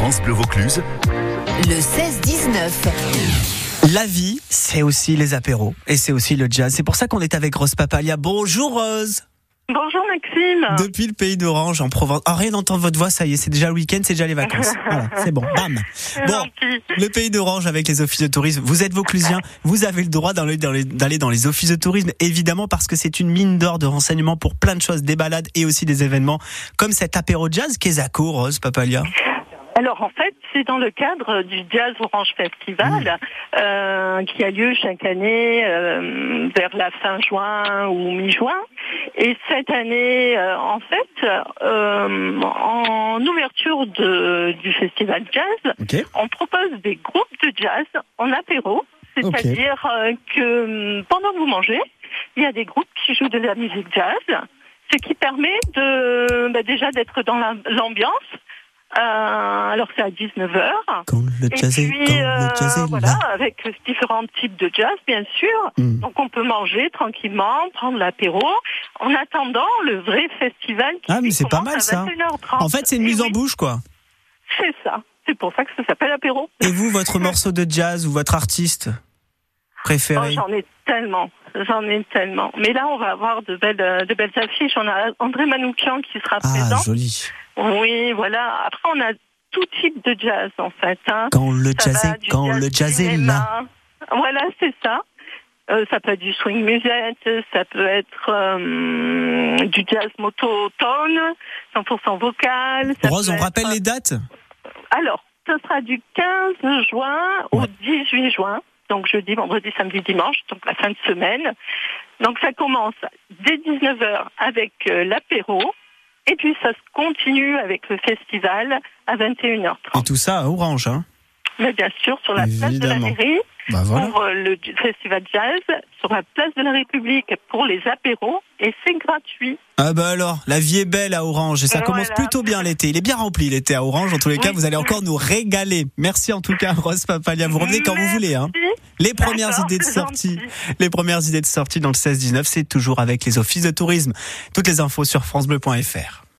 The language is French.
France Bleu Vaucluse. Le 16-19. La vie, c'est aussi les apéros et c'est aussi le jazz. C'est pour ça qu'on est avec Rose Papalia. Bonjour Rose Bonjour Maxime. Depuis le pays d'Orange en Provence. Ah, rien d'entendre votre voix, ça y est, c'est déjà le week-end, c'est déjà les vacances. Voilà, c'est bon, bam. Bon, gentil. le pays d'Orange avec les offices de tourisme. Vous êtes Vauclusien, vous avez le droit d'aller dans les, d'aller dans les offices de tourisme, évidemment, parce que c'est une mine d'or de renseignements pour plein de choses, des balades et aussi des événements, comme cet apéro jazz qu'est Zako, Rose Papalia. Alors en fait, c'est dans le cadre du Jazz Orange Festival euh, qui a lieu chaque année euh, vers la fin juin ou mi-juin. Et cette année, euh, en fait, en ouverture de, du festival jazz, on propose des groupes de jazz en apéro. C'est-à-dire que hum, pendant que vous mangez, il y a des groupes qui jouent de la musique jazz, ce qui permet de bah, déjà d'être dans la- l'ambiance. Alors c'est à 19h. Quand le Et jazz est, puis, quand euh, le jazz est voilà, là. avec différents types de jazz, bien sûr. Mm. Donc on peut manger tranquillement, prendre l'apéro, en attendant le vrai festival qui Ah, mais c'est pas mal, à ça. 21h30. En fait, c'est une Et mise en bouche, quoi. C'est ça. C'est pour ça que ça s'appelle apéro. Et vous, votre morceau de jazz ou votre artiste Oh, préféré j'en ai tellement, j'en ai tellement. Mais là, on va avoir de belles, euh, de belles affiches. On a André Manoukian qui sera Ah, présent. joli. Oui, voilà. Après, on a tout type de jazz, en fait. Hein. Quand le Ça jazz est, quand le jazz est là. Voilà, c'est ça. Euh, ça peut être du swing musette, ça peut être euh, du jazz monotone, 100% vocal. Rose, on être- rappelle les dates? Alors, ce sera du 15 juin au Ouais. 18 juin, donc jeudi, vendredi, samedi, dimanche, donc la fin de semaine. Donc ça commence dès 19h avec euh, l'apéro, et puis ça se continue avec le festival à 21h30. Et tout ça à Orange, hein Mais bien sûr, sur la place de la mairie, Bah voilà. pour euh, le festival jazz, sur la place de la République pour les apéros, et c'est gratuit. Ah bah alors, la vie est belle à Orange et ça Voilà. commence plutôt bien l'été. Il est bien rempli l'été à Orange. En tous les cas, vous allez encore nous régaler. Merci en tout cas, Rose Papalia. Vous revenez quand vous voulez. Hein. Les premières idées de sortie, gentil. les premières idées de sortie dans le 16-19, c'est toujours avec les offices de tourisme. Toutes les infos sur francebleu.fr.